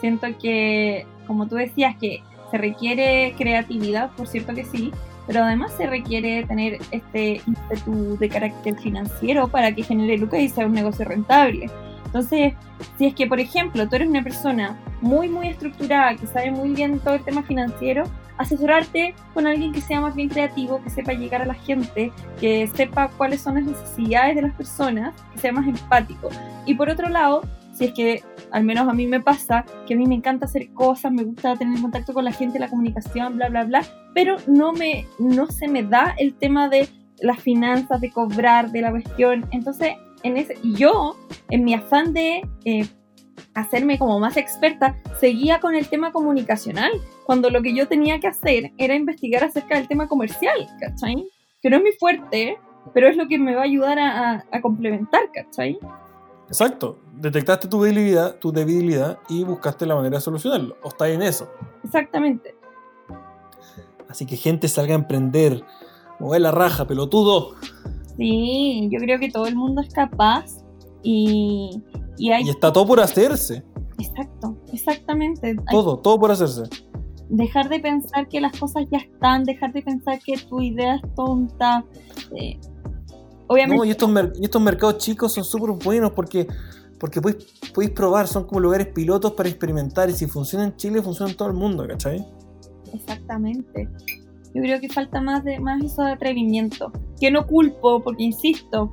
Siento que, como tú decías, que se requiere creatividad, por cierto que sí, pero además se requiere tener este ímpetu de carácter financiero para que genere lucas y sea un negocio rentable. Entonces, si es que, por ejemplo, tú eres una persona muy, muy estructurada, que sabe muy bien todo el tema financiero, asesorarte con alguien que sea más bien creativo, que sepa llegar a la gente, que sepa cuáles son las necesidades de las personas, que sea más empático. Y por otro lado, si es que al menos a mí me pasa, que a mí me encanta hacer cosas, me gusta tener contacto con la gente, la comunicación, bla, bla, bla, pero no, me, no se me da el tema de las finanzas, de cobrar, de la cuestión. Entonces, en ese, yo, en mi afán de eh, hacerme como más experta, seguía con el tema comunicacional, cuando lo que yo tenía que hacer era investigar acerca del tema comercial, ¿cachai? Que no es mi fuerte, pero es lo que me va a ayudar a, a- a complementar, ¿cachai? Exacto. Detectaste tu debilidad, tu debilidad y buscaste la manera de solucionarlo. O estás en eso. Exactamente. Así que gente salga a emprender. Mover la raja, pelotudo. Sí, yo creo que todo el mundo es capaz y, y hay... Y está todo por hacerse. Exacto, exactamente. Todo, todo por hacerse. dejar de pensar que las cosas ya están, dejar de pensar que tu idea es tonta. eh, obviamente, No, y estos, y estos mercados chicos son súper buenos porque, porque podéis, podéis probar, son como lugares pilotos para experimentar. Y si funciona en Chile, funciona en todo el mundo, ¿cachai? exactamente. Yo creo que falta más de más eso de atrevimiento. Que no culpo, porque insisto,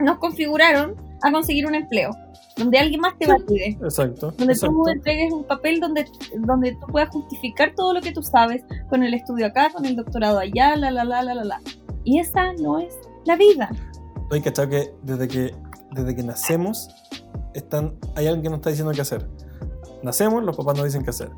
nos configuraron a conseguir un empleo, donde alguien más te valide. Exacto. Donde exacto. tú entregues un papel donde, donde tú puedas justificar todo lo que tú sabes, con el estudio acá, con el doctorado allá, la, la, la, la, la, la. Y esa no es la vida. Hay cachado que desde que desde que nacemos están, hay alguien que nos está diciendo qué hacer. Nacemos, los papás nos dicen qué hacer.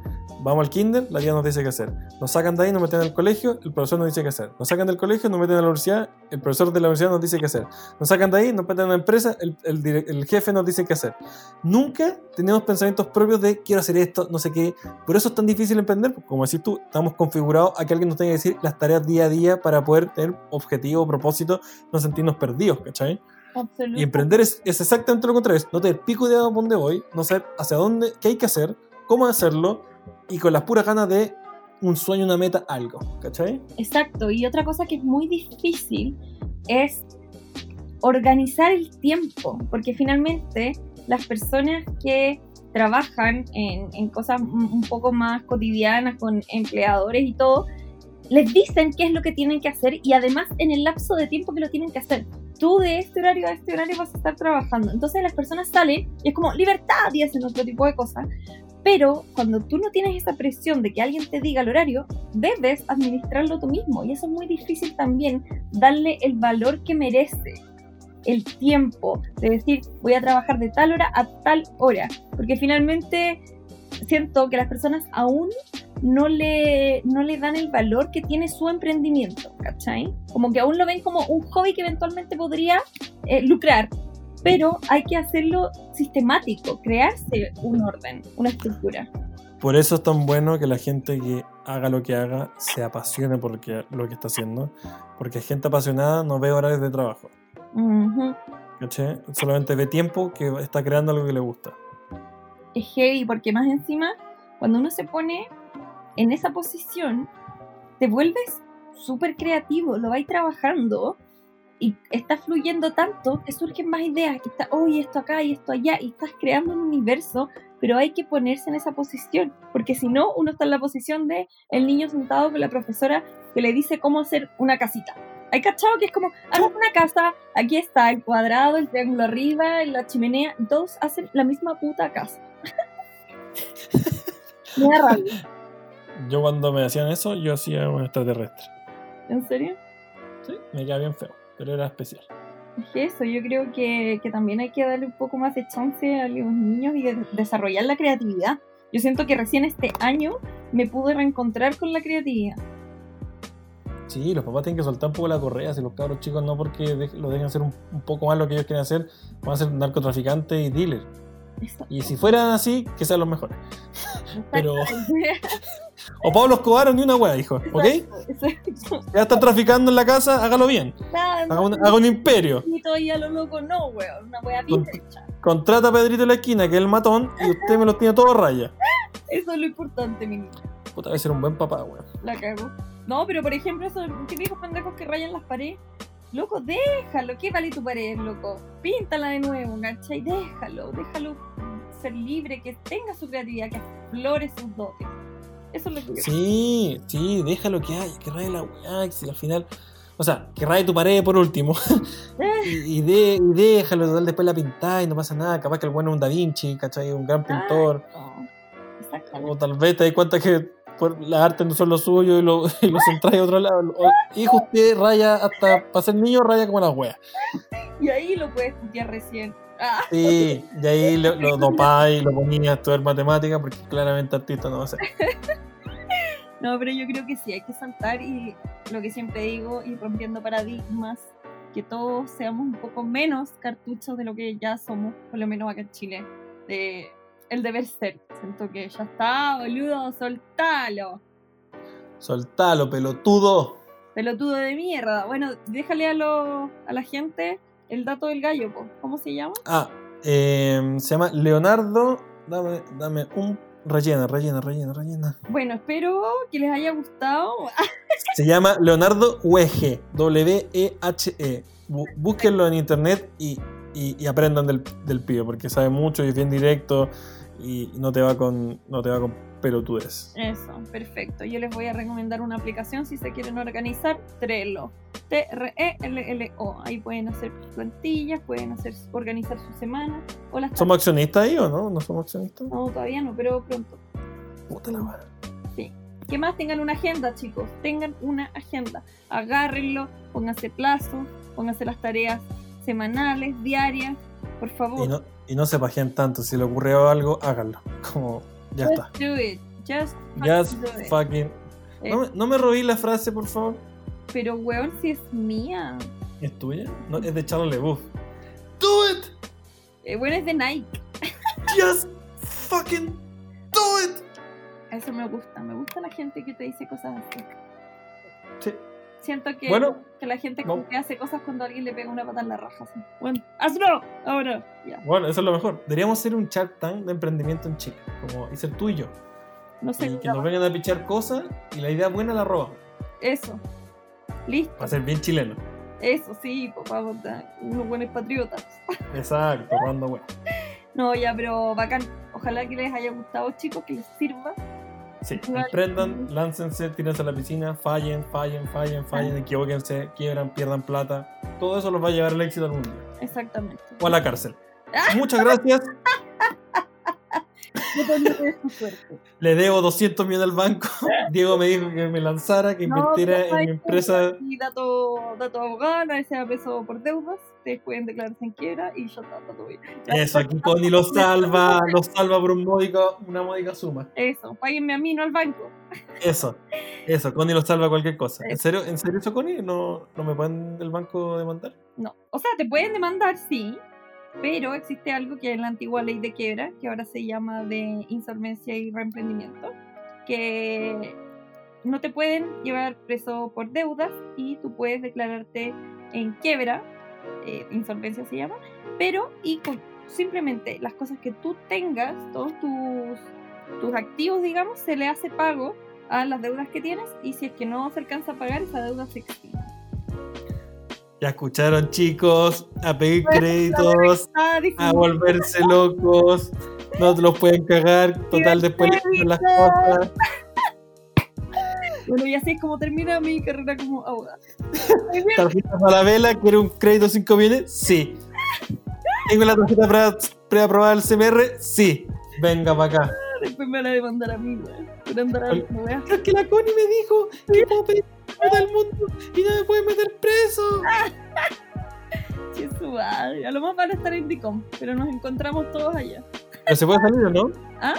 Vamos al kinder, la guía nos dice qué hacer. Nos sacan de ahí, nos meten al colegio, el profesor nos dice qué hacer. Nos sacan del colegio, nos meten a la universidad, el profesor de la universidad nos dice qué hacer. Nos sacan de ahí, nos meten a una empresa, el, el el jefe nos dice qué hacer. Nunca tenemos pensamientos propios de quiero hacer esto, no sé qué. Por eso es tan difícil emprender, como decís tú, estamos configurados a que alguien nos tenga que decir las tareas día a día para poder tener objetivo, propósito, no sentirnos perdidos, ¿cachai? Absolutamente. Y emprender es, es exactamente lo contrario, es no tener pico de a dónde voy, no saber hacia dónde, qué hay que hacer, cómo hacerlo, y con las puras ganas de un sueño, una meta, algo, ¿cachai? Exacto. Y otra cosa que es muy difícil es organizar el tiempo, porque finalmente las personas que trabajan en, en cosas un poco más cotidianas con empleadores y todo, les dicen qué es lo que tienen que hacer y además en el lapso de tiempo que lo tienen que hacer. Tú de este horario a este horario vas a estar trabajando. Entonces las personas salen y es como libertad y hacen otro tipo de cosas. Pero cuando tú no tienes esa presión de que alguien te diga el horario, debes administrarlo tú mismo. Y eso es muy difícil también, darle el valor que merece el tiempo de decir voy a trabajar de tal hora a tal hora. Porque finalmente siento que las personas aún no le, no le dan el valor que tiene su emprendimiento, ¿cachai? Como que aún lo ven como un hobby que eventualmente podría eh, lucrar, pero hay que hacerlo sistemático, crearse un orden, una estructura. Por eso es tan bueno que la gente que haga lo que haga se apasione por lo que, lo que está haciendo, porque gente apasionada no ve horarios de trabajo, Ujú. ¿cachai? Solamente ve tiempo que está creando algo que le gusta. Es heavy porque más encima, cuando uno se pone en esa posición, te vuelves súper creativo, lo vais trabajando y está fluyendo tanto que surgen más ideas, que está, oye, esto acá y esto allá, y estás creando un universo, pero hay que ponerse en esa posición, porque si no, uno está en la posición de el niño sentado con la profesora que le dice cómo hacer una casita. Hay cachado que es como, haz una casa, aquí está el cuadrado, el triángulo arriba, la chimenea, todos hacen la misma puta casa. Me da rabia. Yo cuando me hacían eso, yo hacía un extraterrestre. ¿En serio? Sí, me quedaba bien feo, pero era especial. Es que eso, yo creo que, que también hay que darle un poco más de chance a los niños y de desarrollar la creatividad. Yo siento que recién este año me pude reencontrar con la creatividad. Sí, los papás tienen que soltar un poco la correa, si los cabros chicos no porque de- lo dejen hacer un, un poco más lo que ellos quieren hacer, van a ser narcotraficantes y dealers. Y si fueran así, que sean los mejores. Pero-. O Pablo Escobar ni una wea, hijo, ¿ok? Exacto. Ya están traficando en la casa, hágalo bien. Nada, Haga un, haga un imperio. bonito y a lo loco, no, weón. Una wea bien hecha. Contrata a Pedrito en la esquina, que es el matón, y usted me los tiene todos raya. Eso es lo importante, mi niña. Puta, debe ser un buen papá, weón. La cago. No, pero por ejemplo, esos típicos pendejos que rayan las paredes. Loco, déjalo. ¿Qué vale tu pared, loco? Píntala de nuevo, ¿cachai? Déjalo, déjalo ser libre, que tenga su creatividad, que explore sus dotes. Eso es lo que yo Sí, sí, déjalo que haya, que raye la weá, si al final. O sea, que raye tu pared por último. y, y de- y déjalo, total, después la pintáis, no pasa nada. Capaz que el bueno es un Da Vinci, ¿cachai? Un gran pintor. No, Exactamente. O tal vez te das cuenta que por las artes no son lo suyo y lo, y lo a otro lado. Hijo, usted raya hasta para ser niño, raya como las weas. Y ahí lo puedes estudiar recién. Ah, Sí, y ahí lo, lo dopáis, lo ponías a estudiar matemática, porque claramente artista no va a ser. no, pero yo creo que sí, hay que saltar y lo que siempre digo, ir rompiendo paradigmas, que todos seamos un poco menos cartuchos de lo que ya somos, por lo menos acá en Chile. De el deber ser. Siento que ya está, boludo, soltalo. Soltalo, pelotudo. Pelotudo de mierda. Bueno, déjale a, lo, a la gente el dato del gallo, po. ¿cómo se llama? Ah, eh, se llama Leonardo. Dame, dame un. Rellena, rellena, rellena, rellena. Bueno, espero que les haya gustado. Se llama Leonardo Wege, W-E-H-E. Bú- Búsquenlo en internet y, y- y aprendan del, del pibe, porque sabe mucho y es bien directo y no te va con, no te va con pelotudes. Eso, perfecto. Yo les voy a recomendar una aplicación si se quieren organizar, Trello. T-R-E-L-L-O. Ahí pueden hacer plantillas, pueden hacer organizar su semana. O las ¿Somos accionistas ahí o no? ¿No somos accionistas? No, todavía no, pero pronto. Puta la madre. ¿Qué más? Tengan una agenda, chicos. Tengan una agenda. Agárrenlo, pónganse plazos, pónganse las tareas semanales, diarias. Por favor. Y no, y no se paguen tanto. Si le ocurrió algo, háganlo. Como, ya está. Just do it. Just, Just do it. fucking. Eh, ¿No me, no me robí la frase, por favor? Pero, weón, si es mía. ¿Es tuya? No, es de Charles LeBouf. Do it! Eh, bueno, es de Nike. Just fucking do it! Eso me gusta. Me gusta la gente que te dice cosas así. Sí. Siento que, Bueno, que la gente como no. que hace cosas cuando alguien le pega una pata en la raja. Así. Bueno, hazlo ahora. Ya. Bueno, eso es lo mejor. Deberíamos hacer un Shark Tank de emprendimiento en Chile. Como hice el tuyo. No sé. Y que nos vengan a pichar cosas y la idea buena la roban. Eso. Listo. Va a ser bien chileno. Eso sí, a unos buenos patriotas. Exacto, robando bueno. No, ya, pero bacán. Ojalá que les haya gustado, chicos, que les sirva. Sí, emprendan, láncense, tírense a la piscina, fallen, fallen, fallen, fallen, equivóquense, quiebran, pierdan plata. Todo eso los va a llevar al éxito algún día. Exactamente. O a la cárcel. Muchas gracias. Le debo 200 millones al banco. Diego me dijo que me lanzara, que No, invirtiera no en mi empresa. Y dato, dato abogado, nadie sea preso por deudas. Ustedes pueden declararse en quiebra y está, está todo bien. Eso, aquí Connie lo salva, lo salva por un módico, una módica suma. Eso, páguenme a mí, no al banco. Eso, eso, Connie lo salva cualquier cosa. ¿En serio, ¿en serio eso, Connie? ¿No, ¿No me pueden el banco demandar? No. O sea, te pueden demandar, sí. Pero existe algo que es la antigua ley de quiebra, que ahora se llama de insolvencia y reemprendimiento, que no te pueden llevar preso por deudas y tú puedes declararte en quiebra, eh, insolvencia se llama, pero y con simplemente las cosas que tú tengas, todos tus, tus activos, digamos, se le hace pago a las deudas que tienes y si es que no se alcanza a pagar, esa deuda se extingue. Ya escucharon, chicos, a pedir créditos, a volverse locos. No te los pueden cagar. Total, después las cosas. Bueno, y así es como termina mi carrera como abogada. Tarjeta para la vela, ¿quiere un crédito 5 millones? Sí. ¿Tengo la tarjeta pre- preaprobada del CMR? Sí. Venga para acá. Después me van a demandar a mí, güey. Por andar güey. Es que la Connie me dijo que puedo pedir el mundo y no me pueden meter preso. Che, su madre. A lo más van a estar en DICOM, pero nos encontramos todos allá. Pero se puede salir o no? ¿Ah?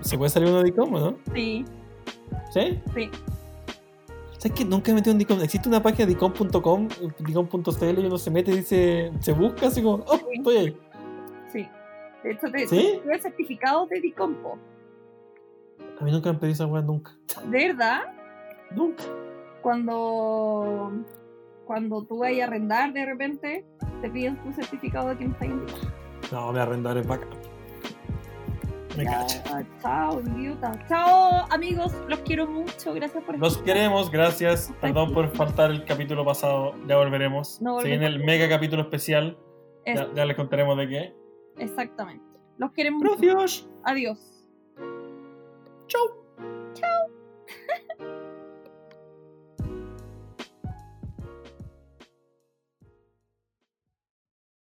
¿Se puede salir uno de DICOM o no? Sí, ¿Sí? sí. ¿Sabes que nunca he metido en DICOM? Existe una página dicom.com, dicom.cl y uno se mete y dice, se busca así como, oh, estoy ahí. Sí. De hecho, te, ¿Sí? certificado de DICOM, po. A mí nunca me han pedido esa weá, nunca. De verdad, Nunca. cuando, cuando tú vayas a arrendar de repente, te piden tu certificado de que no estás en DICOM. No, me arrendar es bacán. Me chao, idiota. Chao, amigos. Los quiero mucho. Gracias por estar. Los queremos, gracias. Perdón por faltar el capítulo pasado. Ya volveremos. No volveremos. Se viene el mega capítulo especial. Ya, les contaremos de qué. Exactamente. Los queremos Gracias. Mucho. Adiós. Chao. Chao.